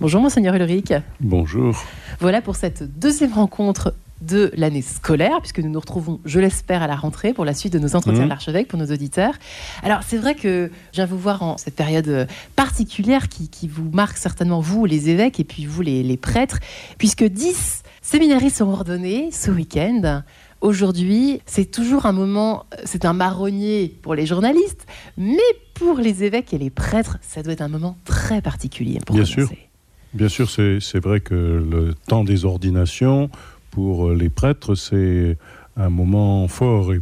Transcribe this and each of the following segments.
Bonjour Monseigneur Ulrich. Bonjour. Voilà pour cette deuxième rencontre de l'année scolaire, puisque nous nous retrouvons, je l'espère, à la rentrée pour la suite de nos entretiens Mhm. de l'archevêque pour nos auditeurs. Alors, c'est vrai que je viens vous voir en cette période particulière qui, qui vous marque certainement, vous, les évêques, et puis vous, les, les prêtres, puisque 10 séminaristes sont ordonnés ce week-end. Aujourd'hui, c'est toujours un moment, c'est un marronnier pour les journalistes, mais pour les évêques et les prêtres, ça doit être un moment très particulier. Pour Bien commencer. sûr. Bien sûr, c'est vrai que le temps des ordinations, pour les prêtres, c'est un moment fort,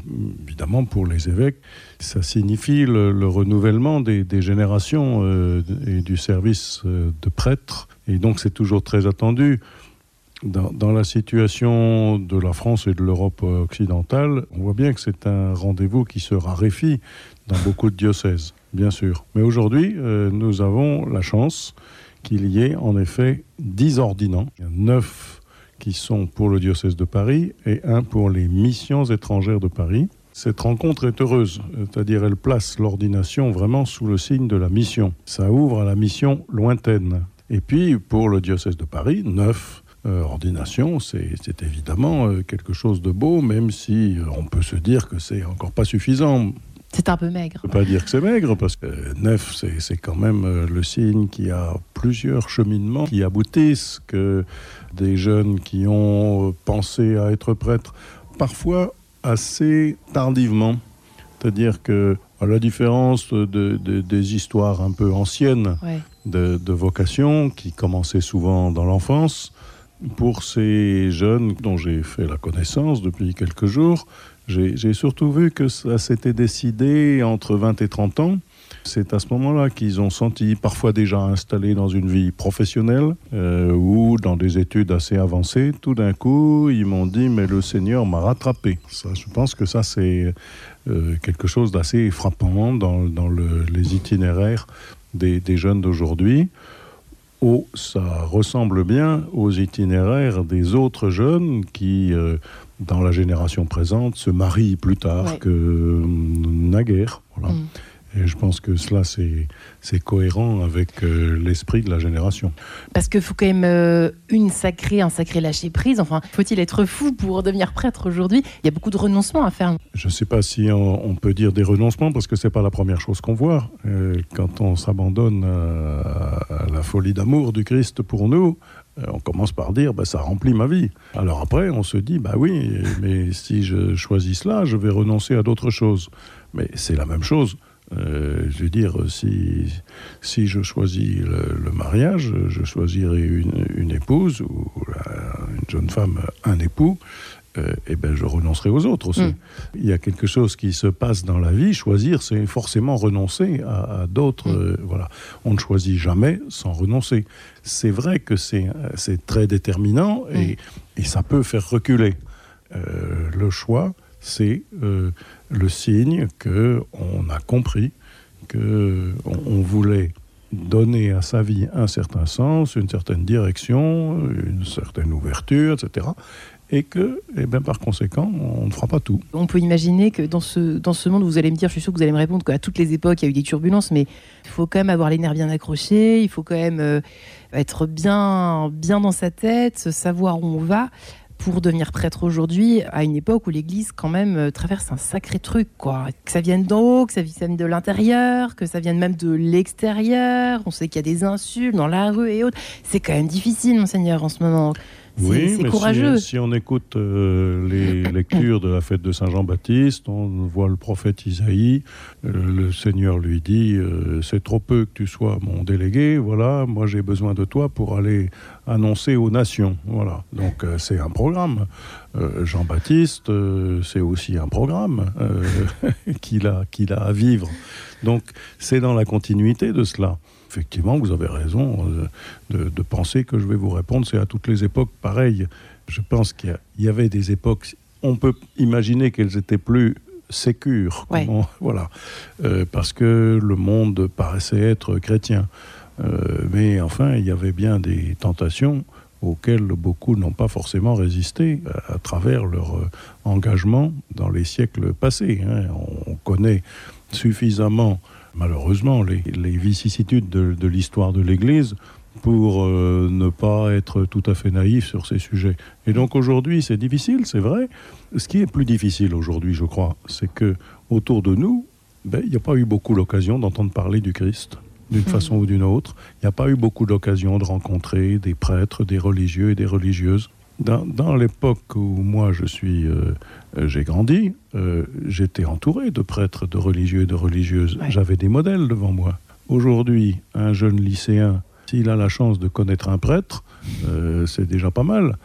évidemment pour les évêques. Ça signifie le, le renouvellement des, des générations euh, et du service euh, de prêtres. Et donc c'est toujours très attendu. Dans, dans la situation de la France et de l'Europe occidentale, on voit bien que c'est un rendez-vous qui se raréfie dans beaucoup de diocèses, bien sûr. Mais aujourd'hui, euh, nous avons la chance qu'il y ait en effet 10 ordinants, 9 qui sont pour le diocèse de Paris et un pour les missions étrangères de Paris. Cette rencontre est heureuse, c'est-à-dire elle place l'ordination vraiment sous le signe de la mission. Ça ouvre à la mission lointaine. Et puis pour le diocèse de Paris, 9 euh, ordinations, c'est évidemment euh, quelque chose de beau, même si euh, on peut se dire que c'est encore pas suffisant. C'est un peu maigre. Je ne peux pas dire que c'est maigre, parce que euh, neuf, c'est c'est quand même euh, le signe qu'il y a plusieurs cheminements qui aboutissent, que des jeunes qui ont euh, pensé à être prêtres, parfois assez tardivement. C'est-à-dire que, à la différence de, de- des histoires un peu anciennes Ouais. de, de vocation, qui commençaient souvent dans l'enfance, pour ces jeunes dont j'ai fait la connaissance depuis quelques jours, j'ai surtout vu que ça s'était décidé entre 20 et 30 ans. C'est à ce moment-là qu'ils ont senti, parfois déjà installés dans une vie professionnelle euh, ou dans des études assez avancées, tout d'un coup, ils m'ont dit Mais le Seigneur m'a rattrapé. Ça, je pense que ça, c'est euh, quelque chose d'assez frappant dans, dans le- les itinéraires des jeunes d'aujourd'hui. Oh, ça ressemble bien aux itinéraires des autres jeunes qui, euh, dans la génération présente, se marient plus tard Ouais. que euh, naguère. Voilà. Mm. Et je pense que cela, c'est cohérent avec euh, l'esprit de la génération. Parce qu'il faut quand même euh, une sacrée, un sacré lâcher prise. Enfin, faut-il être fou pour devenir prêtre aujourd'hui? Il y a beaucoup de renoncements à faire. Je ne sais pas si on, on peut dire des renoncements, parce que ce n'est pas la première chose qu'on voit. Euh, quand on s'abandonne à la folie d'amour du Christ pour nous, euh, on commence par dire bah, ça remplit ma vie. Alors après, on se dit bah oui, mais si je choisis cela, je vais renoncer à d'autres choses. Mais c'est la même chose. Euh, je veux dire, si, si je choisis le, mariage, je choisirai une, une épouse ou une jeune femme, un époux, euh, et ben je renoncerai aux autres aussi. Mm. Il y a quelque chose qui se passe dans la vie. Choisir, c'est forcément renoncer à, à d'autres. Mm. euh, voilà, on ne choisit jamais sans renoncer. C'est vrai que c'est euh, très déterminant et, et ça peut faire reculer. Euh, le choix, c'est le signe que on a compris que on, on voulait donner à sa vie un certain sens, une certaine direction, une certaine ouverture, etc. Et que, eh ben, par conséquent, on ne fera pas tout. On peut imaginer que dans ce, dans ce monde, vous allez me dire, je suis sûr que vous allez me répondre qu'à toutes les époques, il y a eu des turbulences, mais il faut quand même avoir les nerfs bien accrochés, il faut quand même euh, être bien, bien dans sa tête, savoir où on va pour devenir prêtre aujourd'hui, à une époque où l'Église quand même euh, traverse un sacré truc, quoi. Que ça vienne d'en haut, que ça vienne de l'intérieur, que ça vienne même de l'extérieur. On sait qu'il y a des insultes dans la rue et autres. C'est quand même difficile, monseigneur, en ce moment. Oui, mais courageux. Si, si on écoute euh, les lectures de la fête de Saint-Jean-Baptiste, on voit le prophète Isaïe. euh, le Seigneur lui dit euh, C'est trop peu que tu sois mon délégué. Voilà, moi j'ai besoin de toi pour aller annoncer aux nations. Voilà. Donc c'est un programme. Jean-Baptiste, c'est aussi un programme qu'il a, qu'il a à vivre. Donc c'est dans la continuité de cela. Effectivement, vous avez raison euh, de, de penser que je vais vous répondre. C'est à toutes les époques pareil. Je pense qu'il y avait des époques. On peut imaginer qu'elles étaient plus sécures. Ouais. Comment- voilà. Euh, parce que le monde paraissait être chrétien. Euh, mais enfin, il y avait bien des tentations auxquelles beaucoup n'ont pas forcément résisté à, à travers leur engagement dans les siècles passés. hein. On connaît suffisamment, malheureusement, les, les vicissitudes de, l'histoire de l'Église pour euh, ne pas être tout à fait naïf sur ces sujets. Et donc aujourd'hui, c'est difficile, c'est vrai. Ce qui est plus difficile aujourd'hui, je crois, c'est que autour de nous, ben, il n'y a pas eu beaucoup l'occasion d'entendre parler du Christ d'une mmh. façon ou d'une autre. Il n'y a pas eu beaucoup d'occasion de rencontrer des prêtres, des religieux et des religieuses. Dans, dans l'époque où moi je suis, euh, j'ai grandi, euh, j'étais entouré de prêtres, de religieux et de religieuses. Ouais. J'avais des modèles devant moi. Aujourd'hui, un jeune lycéen, s'il a la chance de connaître un prêtre, euh, c'est déjà pas mal.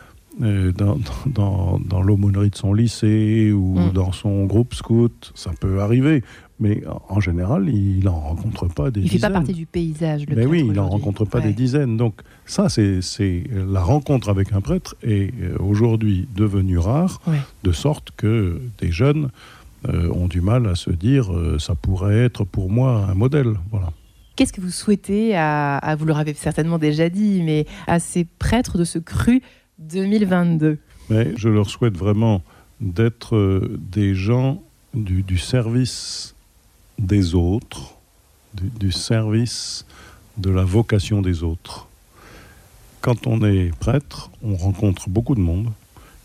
Euh, dans, dans, dans l'aumônerie de son lycée ou mmh. dans son groupe scout, ça peut arriver. Mais en général, il n'en rencontre pas des il dizaines. Il ne fait pas partie du paysage. Le Mais oui, il n'en rencontre pas ouais. des dizaines. Donc ça, c'est la rencontre avec un prêtre est euh, aujourd'hui devenue rare, ouais. de sorte que des jeunes euh, ont du mal à se dire euh, ça pourrait être pour moi un modèle. Voilà. Qu'est-ce que vous souhaitez à, à, vous le avez certainement déjà dit, mais à ces prêtres de ce cru 2022 mais Je leur souhaite vraiment d'être des gens du, du service des autres, du, service de la vocation des autres. Quand on est prêtre, on rencontre beaucoup de monde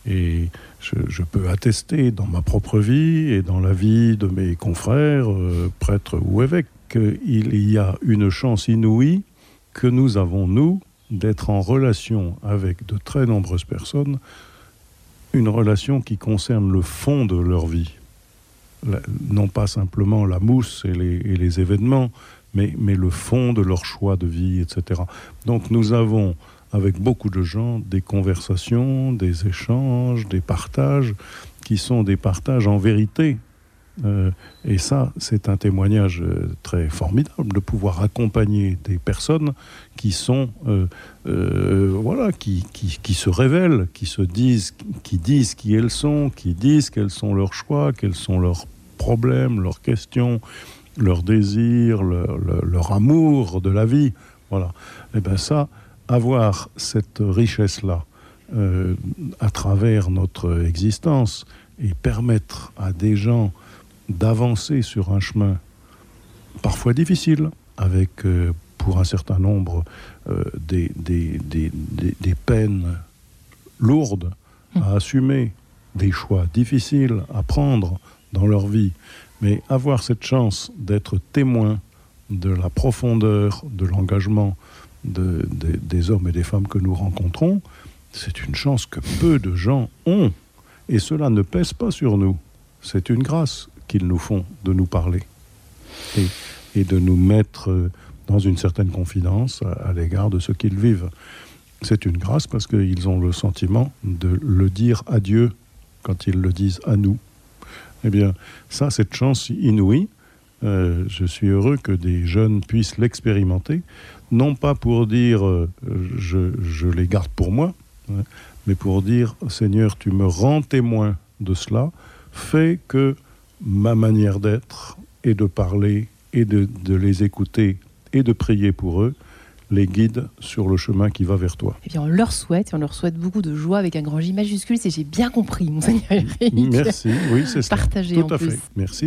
et je, je peux attester dans ma propre vie et dans la vie de mes confrères, euh, prêtres ou évêques, qu'il y a une chance inouïe que nous avons, nous, d'être en relation avec de très nombreuses personnes, une relation qui concerne le fond de leur vie non pas simplement la mousse et les, et les événements, mais, mais le fond de leur choix de vie, etc. Donc nous avons, avec beaucoup de gens, des conversations, des échanges, des partages, qui sont des partages en vérité. Euh, et ça, c'est un témoignage très formidable de pouvoir accompagner des personnes qui sont, euh, euh, voilà, qui, qui, qui se révèlent, qui se disent, qui disent qui elles sont, qui disent quels sont leurs choix, quels sont leurs problèmes, leurs questions, leurs désirs, leur, leur, amour de la vie. Voilà. Et bien ça, avoir cette richesse-là euh, à travers notre existence et permettre à des gens d'avancer sur un chemin parfois difficile, avec euh, pour un certain nombre euh, des, des, des, des peines lourdes à assumer, des choix difficiles à prendre, dans leur vie. Mais avoir cette chance d'être témoin de la profondeur de l'engagement de, de, des hommes et des femmes que nous rencontrons, c'est une chance que peu de gens ont. Et cela ne pèse pas sur nous. C'est une grâce qu'ils nous font de nous parler et, de nous mettre dans une certaine confidence à, l'égard de ce qu'ils vivent. C'est une grâce parce qu'ils ont le sentiment de le dire à Dieu quand ils le disent à nous. Eh bien, ça, cette chance inouïe, euh, je suis heureux que des jeunes puissent l'expérimenter, non pas pour dire euh, je, je les garde pour moi, hein, mais pour dire Seigneur, tu me rends témoin de cela, fais que ma manière d'être et de parler et de, de les écouter et de prier pour eux les guide sur le chemin qui va vers toi. Et bien on leur souhaite, et on leur souhaite beaucoup de joie avec un grand J majuscule, si j'ai bien compris, monseigneur Eric. Merci, oui, c'est ça. Partagé Tout en à plus. fait. Merci.